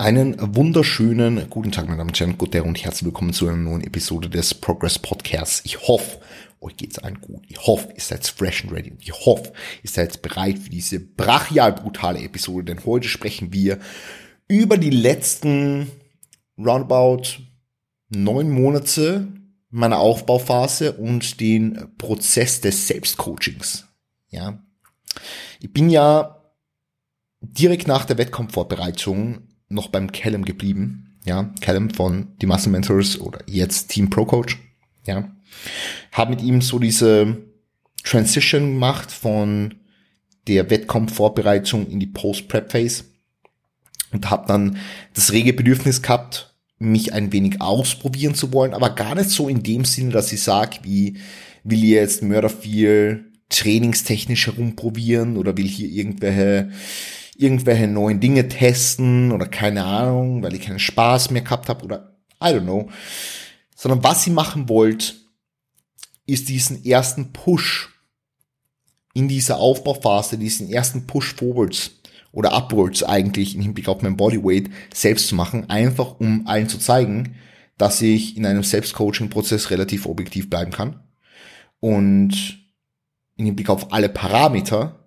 Einen wunderschönen guten Tag, meine Damen und Herren, Guten und herzlich willkommen zu einer neuen Episode des Progress Podcasts. Ich hoffe, euch geht's allen gut. Ich hoffe, ihr seid fresh and ready. Ich hoffe, ihr seid bereit für diese brachial brutale Episode, denn heute sprechen wir über die letzten roundabout neun Monate meiner Aufbauphase und den Prozess des Selbstcoachings. Ja. Ich bin ja direkt nach der Wettkampfvorbereitung noch beim Callum geblieben. Ja, Callum von die Muscle Mentors oder jetzt Team Pro Coach. Ja, habe mit ihm so diese Transition gemacht von der Wettkampfvorbereitung in die Post-Prep-Phase und habe dann das rege Bedürfnis gehabt, mich ein wenig ausprobieren zu wollen, aber gar nicht so in dem Sinne, dass ich sage, wie will ich jetzt Mörder viel trainingstechnisch herumprobieren oder will hier irgendwelche irgendwelche neuen Dinge testen oder keine Ahnung, weil ich keinen Spaß mehr gehabt habe oder I don't know. Sondern was sie machen wollt, ist diesen ersten Push in dieser Aufbauphase, diesen ersten Push forwards oder upwards eigentlich im Hinblick auf mein Bodyweight selbst zu machen, einfach um allen zu zeigen, dass ich in einem Selbstcoaching-Prozess relativ objektiv bleiben kann und im Hinblick auf alle Parameter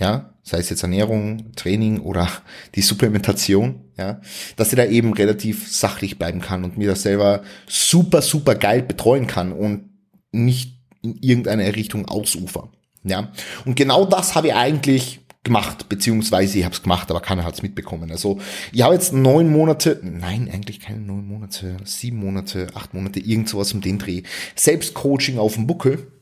ja, sei es jetzt Ernährung, Training oder die Supplementation, ja, dass sie da eben relativ sachlich bleiben kann und mir das selber super, super geil betreuen kann und nicht in irgendeine Richtung ausufer. Ja, und genau das habe ich eigentlich gemacht, beziehungsweise ich habe es gemacht, aber keiner hat es mitbekommen. Also ich habe jetzt neun Monate, nein, eigentlich keine neun Monate, sieben Monate, acht Monate, irgend sowas um den Dreh, Selbstcoaching auf dem Buckel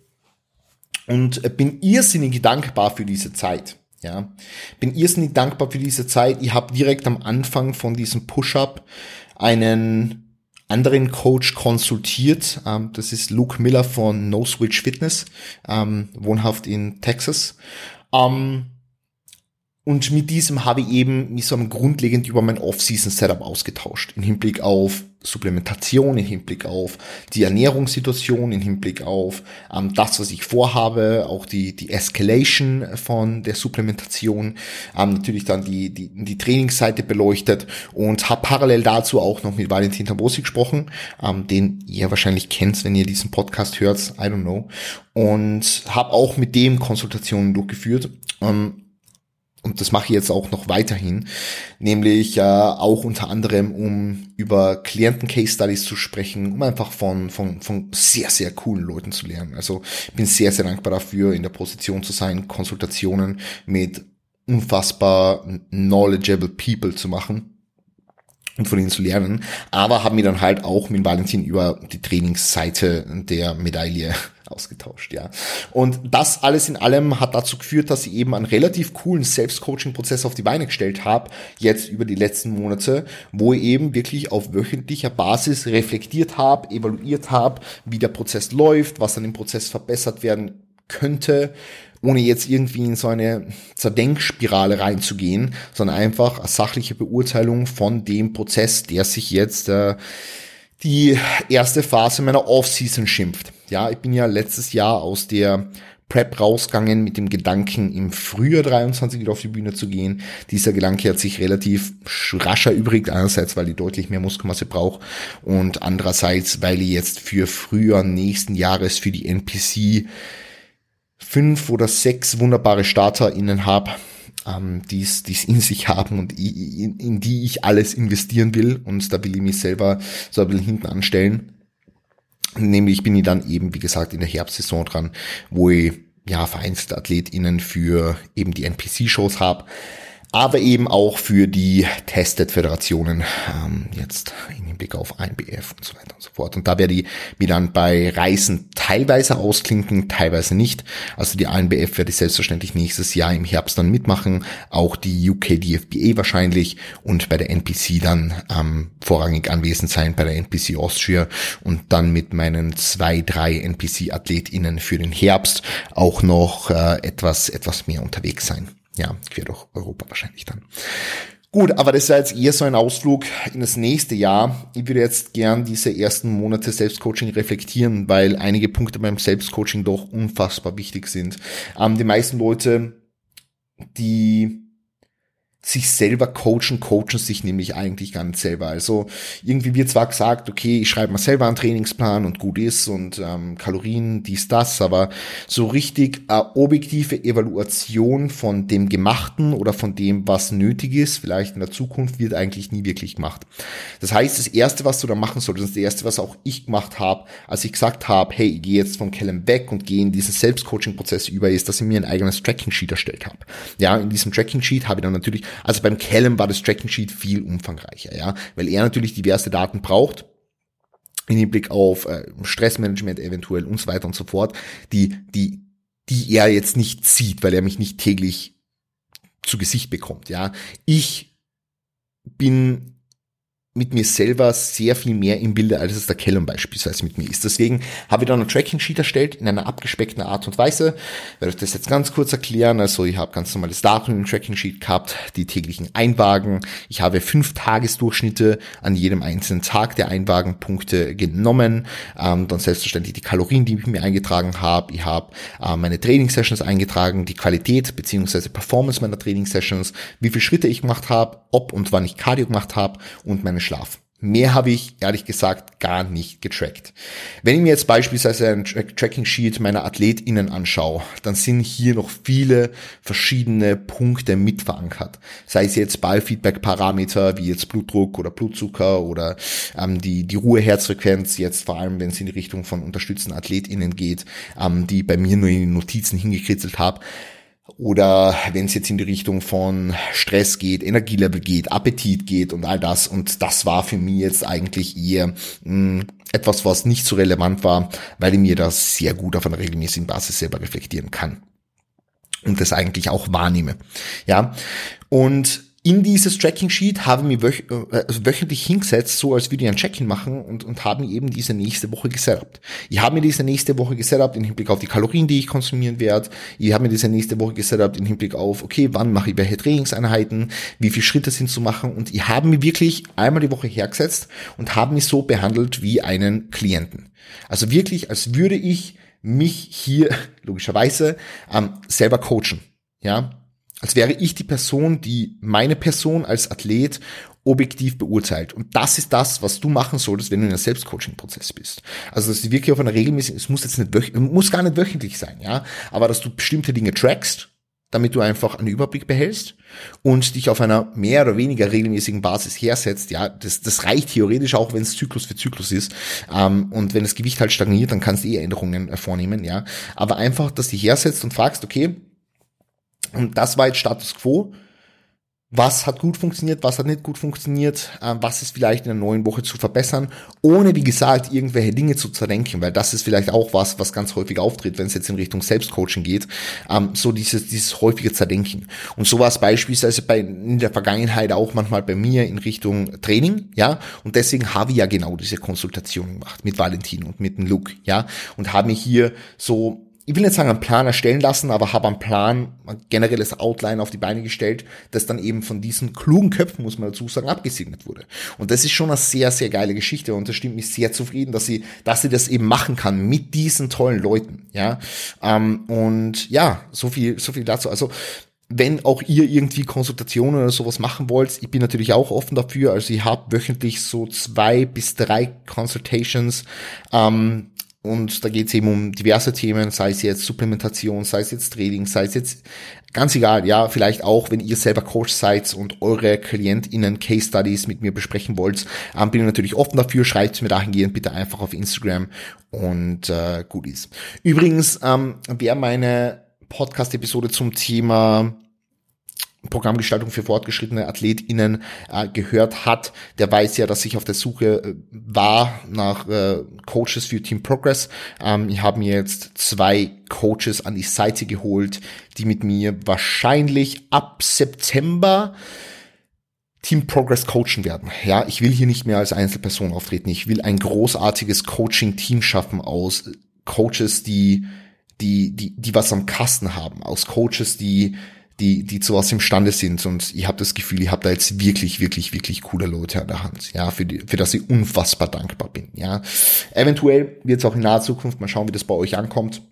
und bin irrsinnig dankbar für diese Zeit. Ja, bin irrsinnig dankbar für diese Zeit. Ich habe direkt am Anfang von diesem Push-up einen anderen Coach konsultiert. Ähm, das ist Luke Miller von No Switch Fitness, ähm, wohnhaft in Texas. Ähm, und mit diesem habe ich eben mich so grundlegend über mein Off-Season-Setup ausgetauscht. Im Hinblick auf Supplementation, im Hinblick auf die Ernährungssituation, im Hinblick auf ähm, das, was ich vorhabe, auch die, die Escalation von der Supplementation, ähm, natürlich dann die, die, die Trainingsseite beleuchtet und habe parallel dazu auch noch mit Valentin Tambosi gesprochen, ähm, den ihr wahrscheinlich kennt, wenn ihr diesen Podcast hört, I don't know. Und habe auch mit dem Konsultationen durchgeführt. Ähm, und das mache ich jetzt auch noch weiterhin, nämlich äh, auch unter anderem, um über Klienten-Case-Studies zu sprechen, um einfach von, von, von sehr, sehr coolen Leuten zu lernen. Also ich bin sehr, sehr dankbar dafür, in der Position zu sein, Konsultationen mit unfassbar knowledgeable people zu machen und von ihnen zu lernen, aber haben mir dann halt auch mit Valentin über die Trainingsseite der Medaille ausgetauscht, ja. Und das alles in allem hat dazu geführt, dass ich eben einen relativ coolen Selbstcoaching-Prozess auf die Beine gestellt habe, jetzt über die letzten Monate, wo ich eben wirklich auf wöchentlicher Basis reflektiert habe, evaluiert habe, wie der Prozess läuft, was an dem Prozess verbessert werden könnte, ohne jetzt irgendwie in so eine Zerdenkspirale reinzugehen, sondern einfach eine sachliche Beurteilung von dem Prozess, der sich jetzt äh, die erste Phase meiner Off-Season schimpft. Ja, ich bin ja letztes Jahr aus der Prep rausgegangen mit dem Gedanken, im Frühjahr 23 wieder auf die Bühne zu gehen. Dieser Gedanke hat sich relativ rascher übrig, einerseits, weil ich deutlich mehr Muskelmasse brauche und andererseits, weil ich jetzt für Frühjahr nächsten Jahres für die NPC fünf oder sechs wunderbare StarterInnen habe, ähm, die es in sich haben und in, in die ich alles investieren will. Und da will ich mich selber so ein bisschen hinten anstellen. Nämlich bin ich dann eben, wie gesagt, in der Herbstsaison dran, wo ich ja vereinzelte AthletInnen für eben die NPC-Shows habe aber eben auch für die Tested-Föderationen, ähm, jetzt im Hinblick auf INBF und so weiter und so fort. Und da werde ich mir dann bei Reisen teilweise ausklinken, teilweise nicht. Also die INBF werde ich selbstverständlich nächstes Jahr im Herbst dann mitmachen, auch die UK DFBA wahrscheinlich und bei der NPC dann ähm, vorrangig anwesend sein, bei der NPC Austria und dann mit meinen zwei, drei NPC-AthletInnen für den Herbst auch noch äh, etwas, etwas mehr unterwegs sein ja, quer durch Europa wahrscheinlich dann. Gut, aber das ist jetzt eher so ein Ausflug in das nächste Jahr. Ich würde jetzt gern diese ersten Monate Selbstcoaching reflektieren, weil einige Punkte beim Selbstcoaching doch unfassbar wichtig sind. Ähm, die meisten Leute, die sich selber coachen, coachen sich nämlich eigentlich gar nicht selber. Also irgendwie wird zwar gesagt, okay, ich schreibe mal selber einen Trainingsplan und gut ist und ähm, Kalorien, dies, das, aber so richtig äh, objektive Evaluation von dem Gemachten oder von dem, was nötig ist, vielleicht in der Zukunft, wird eigentlich nie wirklich gemacht. Das heißt, das Erste, was du da machen solltest, das Erste, was auch ich gemacht habe, als ich gesagt habe, hey, ich gehe jetzt von Callum weg und gehe in diesen Selbstcoaching-Prozess über, ist, dass ich mir ein eigenes Tracking-Sheet erstellt habe. Ja, in diesem Tracking-Sheet habe ich dann natürlich also beim Callum war das Tracking Sheet viel umfangreicher, ja, weil er natürlich diverse Daten braucht in Hinblick auf äh, Stressmanagement eventuell und so weiter und so fort, die, die, die er jetzt nicht sieht, weil er mich nicht täglich zu Gesicht bekommt, ja. Ich bin mit mir selber sehr viel mehr im Bilde, als es der Callum beispielsweise mit mir ist. Deswegen habe ich dann ein Tracking-Sheet erstellt in einer abgespeckten Art und Weise. Ich werde euch das jetzt ganz kurz erklären. Also ich habe ganz normales Datum im Tracking-Sheet gehabt, die täglichen Einwagen. Ich habe fünf Tagesdurchschnitte an jedem einzelnen Tag der Einwagenpunkte genommen. Ähm, dann selbstverständlich die Kalorien, die ich mir eingetragen habe. Ich habe äh, meine Training-Sessions eingetragen, die Qualität beziehungsweise Performance meiner Training-Sessions, wie viele Schritte ich gemacht habe, ob und wann ich Cardio gemacht habe und meine Schlaf. Mehr habe ich ehrlich gesagt gar nicht getrackt. Wenn ich mir jetzt beispielsweise ein Tracking Sheet meiner AthletInnen anschaue, dann sind hier noch viele verschiedene Punkte mit verankert. Sei es jetzt Ballfeedback-Parameter wie jetzt Blutdruck oder Blutzucker oder ähm, die, die Ruheherzfrequenz, jetzt vor allem wenn es in die Richtung von unterstützten AthletInnen geht, ähm, die bei mir nur in die Notizen hingekritzelt habe oder wenn es jetzt in die Richtung von Stress geht, Energielevel geht, Appetit geht und all das. Und das war für mich jetzt eigentlich eher mh, hm, etwas, was nicht so relevant war, weil ich mir das sehr gut auf einer regelmäßigen Basis selber reflektieren kann. Und das eigentlich auch wahrnehme. Ja. Und in dieses Tracking-Sheet habe mich wöch äh, also wöchentlich hingesetzt, so als würde ich ein Check-in machen und, und habe mir eben diese nächste Woche gesetupt. Ich habe mir diese nächste Woche gesetupt im Hinblick auf die Kalorien, die ich konsumieren werde. Ich habe mir diese nächste Woche gesetupt im Hinblick auf, okay, wann mache ich welche Trainingseinheiten, wie viele Schritte sind zu machen und ich habe mir wirklich einmal die Woche hergesetzt und habe mich so behandelt wie einen Klienten. Also wirklich, als würde ich mich hier logischerweise ähm, selber coachen. Ja, als wäre ich die Person, die meine Person als Athlet objektiv beurteilt. Und das ist das, was du machen solltest, wenn du in einem Selbstcoaching-Prozess bist. Also, dass du wirklich auf einer regelmäßigen, es muss jetzt nicht muss gar nicht wöchentlich sein, ja, aber dass du bestimmte Dinge trackst, damit du einfach einen Überblick behältst und dich auf einer mehr oder weniger regelmäßigen Basis hersetzt. Ja, das, das reicht theoretisch auch, wenn es Zyklus für Zyklus ist. Ähm, und wenn das Gewicht halt stagniert, dann kannst du eh Änderungen äh, vornehmen, ja. Aber einfach, dass du hersetzt und fragst, okay, und das war jetzt Status quo. Was hat gut funktioniert, was hat nicht gut funktioniert, äh, was ist vielleicht in der neuen Woche zu verbessern, ohne wie gesagt irgendwelche Dinge zu zerdenken, weil das ist vielleicht auch was, was ganz häufig auftritt, wenn es jetzt in Richtung Selbstcoaching geht, ähm, so dieses, dieses häufige Zerdenken. Und so war es beispielsweise bei, in der Vergangenheit auch manchmal bei mir in Richtung Training, ja, und deswegen habe ich ja genau diese Konsultation gemacht mit Valentin und mit dem Luke, ja, und habe mich hier so ich will nicht sagen, einen Plan erstellen lassen, aber habe einen Plan, ein generelles Outline auf die Beine gestellt, das dann eben von diesen klugen Köpfen, muss man dazu sagen, abgesegnet wurde. Und das ist schon eine sehr, sehr geile Geschichte und das stimmt mich sehr zufrieden, dass sie, dass sie das eben machen kann mit diesen tollen Leuten, ja. Ähm, und ja, so viel, so viel dazu. Also, wenn auch ihr irgendwie Konsultationen oder sowas machen wollt, ich bin natürlich auch offen dafür. Also ich habe wöchentlich so zwei bis drei Consultations. Ähm, und da geht es eben um diverse Themen, sei es jetzt Supplementation, sei es jetzt Trading, sei es jetzt ganz egal, ja, vielleicht auch, wenn ihr selber Coach seid und eure KlientInnen Case Studies mit mir besprechen wollt, ähm, bin ich natürlich offen dafür, schreibt mir dahingehend bitte einfach auf Instagram und äh, gut ist. Übrigens, ähm, wer meine Podcast-Episode zum Thema Programmgestaltung für fortgeschrittene AthletInnen äh, gehört hat, der weiß ja, dass ich auf der Suche äh, war nach äh, Coaches für Team Progress. Ähm, ich habe mir jetzt zwei Coaches an die Seite geholt, die mit mir wahrscheinlich ab September Team Progress coachen werden. Ja, ich will hier nicht mehr als Einzelperson auftreten. Ich will ein großartiges Coaching-Team schaffen aus Coaches, die, die, die, die was am Kasten haben, aus Coaches, die die, die zu was imstande sind. Und ich habe das Gefühl, ich habe da jetzt wirklich, wirklich, wirklich coole Leute an der Hand, ja, für, die, für das ich unfassbar dankbar bin. Ja. Eventuell wird es auch in naher Zukunft mal schauen, wie das bei euch ankommt.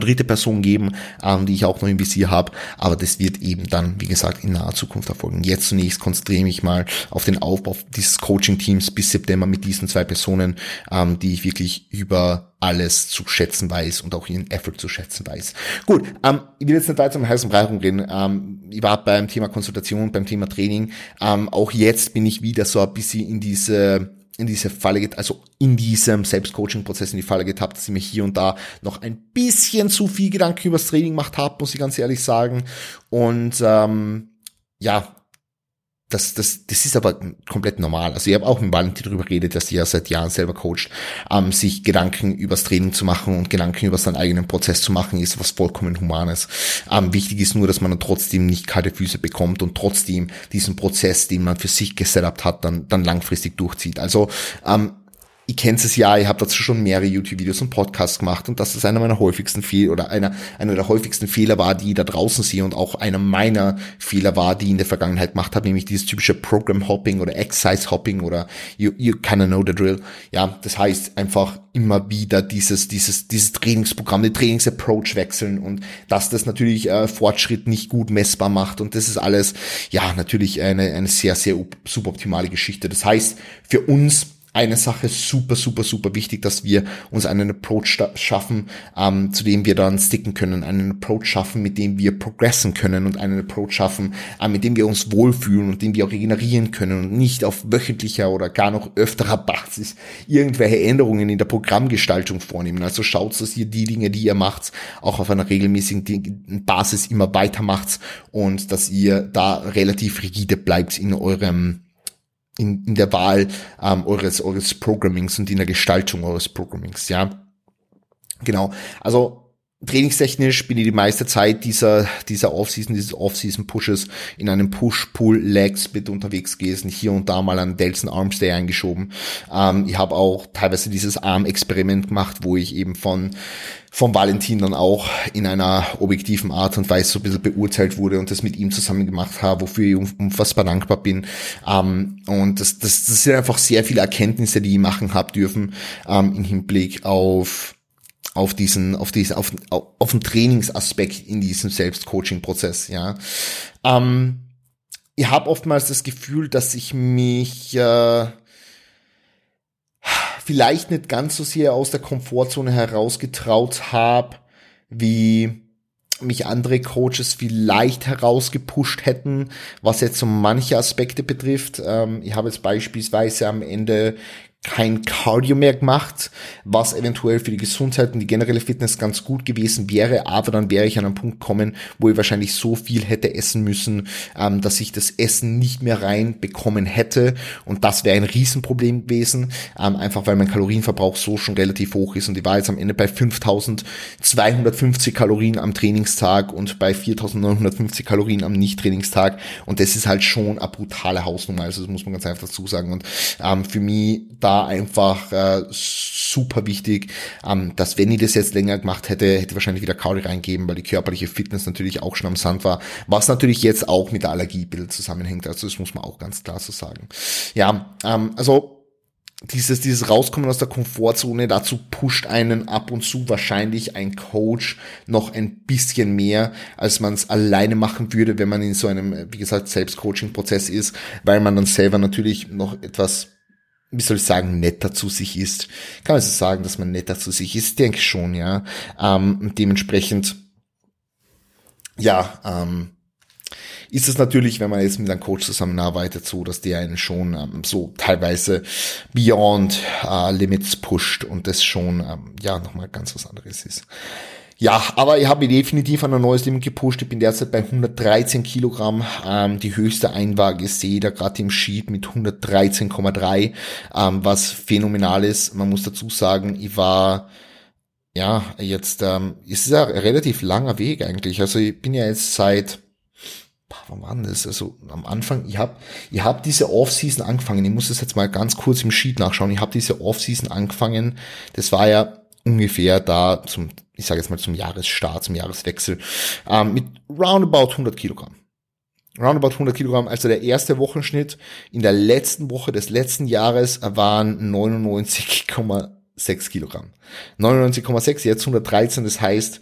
Dritte Person geben, ähm, die ich auch noch im Visier habe, aber das wird eben dann, wie gesagt, in naher Zukunft erfolgen. Jetzt zunächst konzentriere ich mich mal auf den Aufbau dieses Coaching-Teams bis September mit diesen zwei Personen, ähm, die ich wirklich über alles zu schätzen weiß und auch ihren Effort zu schätzen weiß. Gut, ähm, ich will jetzt nicht weiter um heißen Brei reden. Ähm, ich war beim Thema Konsultation, beim Thema Training. Ähm, auch jetzt bin ich wieder so ein bisschen in diese in diese Falle, also in diesem Selbstcoaching-Prozess in die Falle getappt, dass ich mir hier und da noch ein bisschen zu viel Gedanken übers Training gemacht habe, muss ich ganz ehrlich sagen. Und ähm, ja, das, das, das ist aber komplett normal. Also ich habe auch mit Valentin darüber geredet, dass er seit Jahren selber coacht, ähm, sich Gedanken übers Training zu machen und Gedanken über seinen eigenen Prozess zu machen, ist was vollkommen Humanes. Ähm, wichtig ist nur, dass man dann trotzdem nicht kalte Füße bekommt und trotzdem diesen Prozess, den man für sich gesetupt hat, dann, dann langfristig durchzieht. Also ähm, ich kenne es ja, ich habe dazu schon mehrere YouTube-Videos und Podcasts gemacht und das ist einer meiner häufigsten Fehler oder einer, einer der häufigsten Fehler war, die ich da draußen sehe und auch einer meiner Fehler war, die ich in der Vergangenheit gemacht habe, nämlich dieses typische Program-Hopping oder Exercise-Hopping oder you, you kinda know the drill. Ja, das heißt einfach immer wieder dieses, dieses, dieses Trainingsprogramm, den Trainingsapproach wechseln und dass das natürlich äh, Fortschritt nicht gut messbar macht und das ist alles, ja, natürlich eine, eine sehr, sehr suboptimale Geschichte. Das heißt, für uns eine Sache super, super, super wichtig, dass wir uns einen Approach schaffen, ähm, zu dem wir dann sticken können, einen Approach schaffen, mit dem wir progressen können und einen Approach schaffen, äh, mit dem wir uns wohlfühlen und den wir auch regenerieren können und nicht auf wöchentlicher oder gar noch öfterer Basis irgendwelche Änderungen in der Programmgestaltung vornehmen. Also schaut, dass ihr die Dinge, die ihr macht, auch auf einer regelmäßigen Basis immer weiter macht und dass ihr da relativ rigide bleibt in eurem in, in der Wahl ähm, eures, eures Programmings und in der Gestaltung eures Programmings, ja. Genau. Also trainingstechnisch bin ich die meiste Zeit dieser, dieser Offseason, dieses Offseason-Pushes in einem Push-Pull-Leg-Split unterwegs gewesen, hier und da mal einen Delson Arms Day eingeschoben. Ähm, ich habe auch teilweise dieses Arm-Experiment gemacht, wo ich eben von vom Valentin dann auch in einer objektiven Art und Weise so ein bisschen beurteilt wurde und das mit ihm zusammen gemacht habe, wofür ich unfassbar dankbar bin. Ähm, und das, das, das sind einfach sehr viele Erkenntnisse, die ich machen habe dürfen ähm, im Hinblick auf auf diesen, auf diesen, auf, auf den Trainingsaspekt in diesem Selbstcoaching-Prozess, ja. Ähm, ich habe oftmals das Gefühl, dass ich mich äh, vielleicht nicht ganz so sehr aus der Komfortzone herausgetraut habe, wie mich andere Coaches vielleicht herausgepusht hätten, was jetzt so manche Aspekte betrifft. Ähm, ich habe jetzt beispielsweise am Ende kein Cardio mehr gemacht, was eventuell für die Gesundheit und die generelle Fitness ganz gut gewesen wäre, aber dann wäre ich an einen Punkt kommen, wo ich wahrscheinlich so viel hätte essen müssen, ähm, dass ich das Essen nicht mehr reinbekommen hätte. Und das wäre ein Riesenproblem gewesen, ähm, einfach weil mein Kalorienverbrauch so schon relativ hoch ist. Und ich war jetzt am Ende bei 5250 Kalorien am Trainingstag und bei 4950 Kalorien am Nicht-Trainingstag. Und das ist halt schon eine brutale Hausnummer, also das muss man ganz einfach dazu sagen. Und ähm, für mich da einfach äh, super wichtig, ähm, dass wenn ich das jetzt länger gemacht hätte, hätte ich wahrscheinlich wieder Kauri reingeben, weil die körperliche Fitness natürlich auch schon am Sand war, was natürlich jetzt auch mit der Allergie zusammenhängt, also das muss man auch ganz klar so sagen. Ja, ähm, also dieses, dieses Rauskommen aus der Komfortzone, dazu pusht einen ab und zu wahrscheinlich ein Coach noch ein bisschen mehr, als man es alleine machen würde, wenn man in so einem, wie gesagt, Selbstcoaching-Prozess ist, weil man dann selber natürlich noch etwas wie soll ich sagen, netter zu sich ist. Kann man so sagen, dass man netter zu sich ist? Denke ich schon, ja. Ähm, dementsprechend, ja, ähm, ist es natürlich, wenn man jetzt mit einem Coach zusammenarbeitet, so, dass der einen schon ähm, so teilweise beyond äh, Limits pusht und das schon, ähm, ja, nochmal ganz was anderes ist. Ja, aber ich habe definitiv an ein neues Limit gepusht. Ich bin derzeit bei 113 Kilogramm. Ähm, die höchste Einwaage sehe ich da gerade im Sheet mit 113,3, ähm, was phänomenal ist. Man muss dazu sagen, ich war ja jetzt, ähm, es ist ja relativ langer Weg eigentlich. Also ich bin ja jetzt seit wann war das? Also am Anfang, ich habe ich hab diese Off-Season angefangen. Ich muss das jetzt mal ganz kurz im Sheet nachschauen. Ich habe diese Off-Season angefangen. Das war ja ungefähr da zum, ich sage jetzt mal zum Jahresstart, zum Jahreswechsel, ähm, mit roundabout 100 Kilogramm. Roundabout 100 Kilogramm, also der erste Wochenschnitt in der letzten Woche des letzten Jahres waren 99, 106 Kilogramm. 99,6, jetzt 113, das heißt,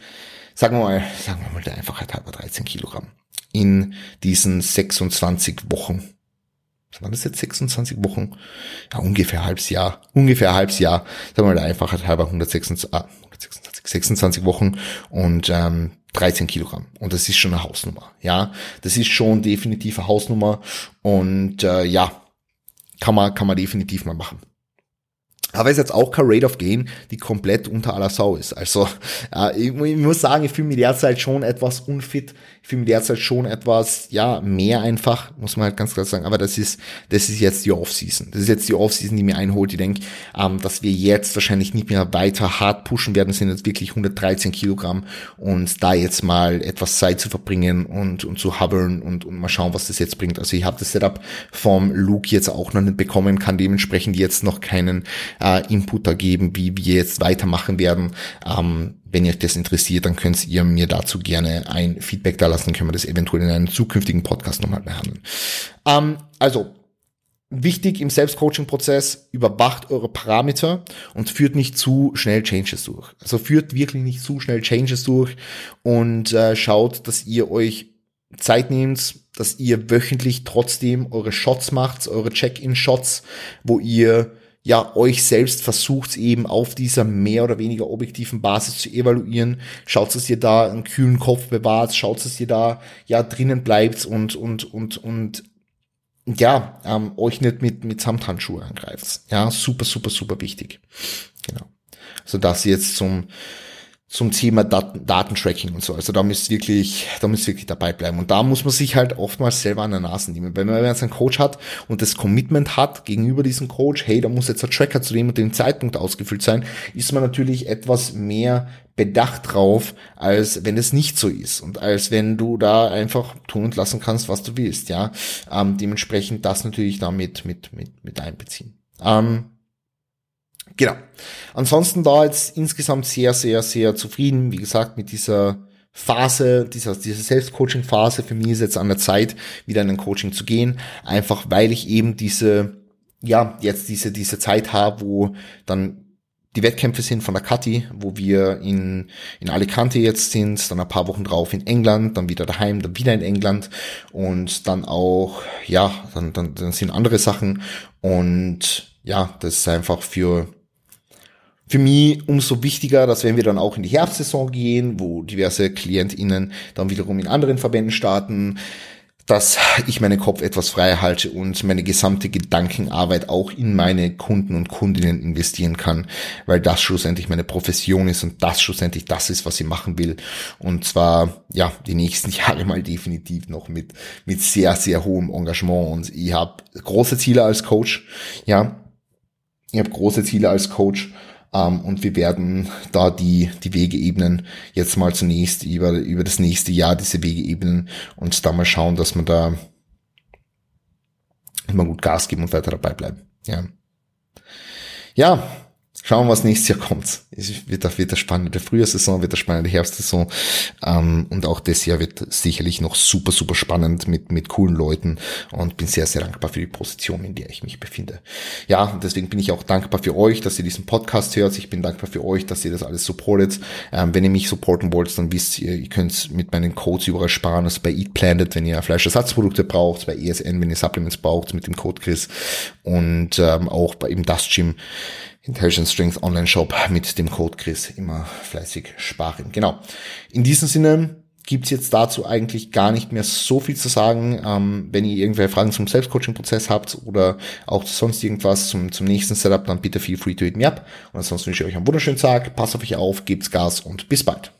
sagen wir mal, sagen wir mal der Einfachheit halber 13 Kilogramm in diesen 26 Wochen. Waren das jetzt 26 Wochen? Ja, ungefähr halbes Jahr. Ungefähr halbes Jahr. Sagen wir mal der Einfachheit halber 126, ah, 126 26 Wochen und ähm, 13 Kilogramm. Und das ist schon eine Hausnummer. Ja, das ist schon definitiv eine Hausnummer. Und äh, ja, kann man, kann man definitiv mal machen. Aber es ist jetzt auch kein Rate of Gain, die komplett unter aller Sau ist. Also äh, ich, ich, muss sagen, ich fühle mich derzeit schon etwas unfit. Fühle mich derzeit schon etwas, ja, mehr einfach, muss man halt ganz klar sagen. Aber das ist, das ist jetzt die Offseason. Das ist jetzt die Offseason, die mir einholt. Ich denke, ähm, dass wir jetzt wahrscheinlich nicht mehr weiter hart pushen werden. Das sind jetzt wirklich 113 Kilogramm. Und da jetzt mal etwas Zeit zu verbringen und, und zu hovern und, und mal schauen, was das jetzt bringt. Also ich habe das Setup vom Luke jetzt auch noch nicht bekommen, kann dementsprechend jetzt noch keinen äh, Input da geben, wie wir jetzt weitermachen werden. Ähm, wenn euch das interessiert, dann könnt ihr mir dazu gerne ein Feedback da lassen, können wir das eventuell in einem zukünftigen Podcast nochmal behandeln. Ähm, also, wichtig im Selbstcoaching-Prozess, überwacht eure Parameter und führt nicht zu schnell Changes durch. Also führt wirklich nicht zu schnell Changes durch und äh, schaut, dass ihr euch Zeit nehmt, dass ihr wöchentlich trotzdem eure Shots macht, eure Check-in-Shots, wo ihr ja euch selbst versucht eben auf dieser mehr oder weniger objektiven Basis zu evaluieren. Schaut, dass ihr da einen kühlen Kopf bewahrt, schaut, dass ihr da ja drinnen bleibt und und und und ja ähm, euch nicht mit mit Samthandschuhe angreift. Ja, super super super wichtig. Genau. Also das jetzt zum zum Thema Daten, Datentracking und so. Also da müsst wirklich, da müsst wirklich dabei bleiben. Und da muss man sich halt oftmals selber an der Nase nehmen. Wenn man jetzt einen Coach hat und das Commitment hat gegenüber diesem Coach, hey, da muss jetzt ein Tracker zu dem und dem Zeitpunkt ausgefüllt sein, ist man natürlich etwas mehr bedacht drauf, als wenn es nicht so ist und als wenn du da einfach tun und lassen kannst, was du willst, ja. Ähm, dementsprechend das natürlich damit mit, mit, mit einbeziehen. Ähm, Genau. Ansonsten da jetzt insgesamt sehr, sehr, sehr zufrieden, wie gesagt, mit dieser Phase, dieser, diese Selbstcoaching-Phase. Für mich ist jetzt an der Zeit, wieder in ein Coaching zu gehen. Einfach weil ich eben diese, ja, jetzt diese, diese Zeit habe, wo dann die Wettkämpfe sind von der Kathi, wo wir in, in Alicante jetzt sind, dann ein paar Wochen drauf in England, dann wieder daheim, dann wieder in England und dann auch, ja, dann, dann, dann sind andere Sachen und ja, das ist einfach für, für mich umso wichtiger, dass wenn wir dann auch in die Herbstsaison gehen, wo diverse KlientInnen dann wiederum in anderen Verbänden starten, dass ich meinen Kopf etwas frei halte und meine gesamte Gedankenarbeit auch in meine Kunden und Kundinnen investieren kann, weil das schlussendlich meine Profession ist und das schlussendlich das ist, was ich machen will. Und zwar, ja, die nächsten Jahre mal definitiv noch mit, mit sehr, sehr hohem Engagement. Und ich habe große Ziele als Coach, ja. Ich habe große Ziele als Coach und wir werden da die, die Wege ebnen, jetzt mal zunächst über, über das nächste Jahr diese Wege ebnen und da mal schauen, dass wir da immer gut Gas geben und weiter dabei bleiben. Ja. Ja, Schauen wir, was nächstes Jahr kommt. Es wird, wird eine spannende Frühjahrssaison, wird eine spannende Herbstsaison. Ähm, und auch das Jahr wird sicherlich noch super, super spannend mit, mit coolen Leuten und bin sehr, sehr dankbar für die Position, in der ich mich befinde. Ja, deswegen bin ich auch dankbar für euch, dass ihr diesen Podcast hört. Ich bin dankbar für euch, dass ihr das alles supportet. Ähm, wenn ihr mich supporten wollt, dann wisst ihr, ihr könnt mit meinen Codes überall sparen. Also bei Eat Planet, wenn ihr Fleischersatzprodukte braucht, bei ESN, wenn ihr Supplements braucht, mit dem Code Chris und ähm, auch bei im Dust Gym Intelligent Strength Online Shop mit dem Code Chris immer fleißig sparen. Genau. In diesem Sinne gibt's jetzt dazu eigentlich gar nicht mehr so viel zu sagen. Ähm, wenn ihr irgendwelche Fragen zum Selbstcoaching-Prozess habt oder auch sonst irgendwas zum, zum nächsten Setup, dann bitte feel free to hit me up. Und ansonsten wünsche ich euch einen wunderschönen Tag, passt auf euch auf, gebt's Gas und bis bald.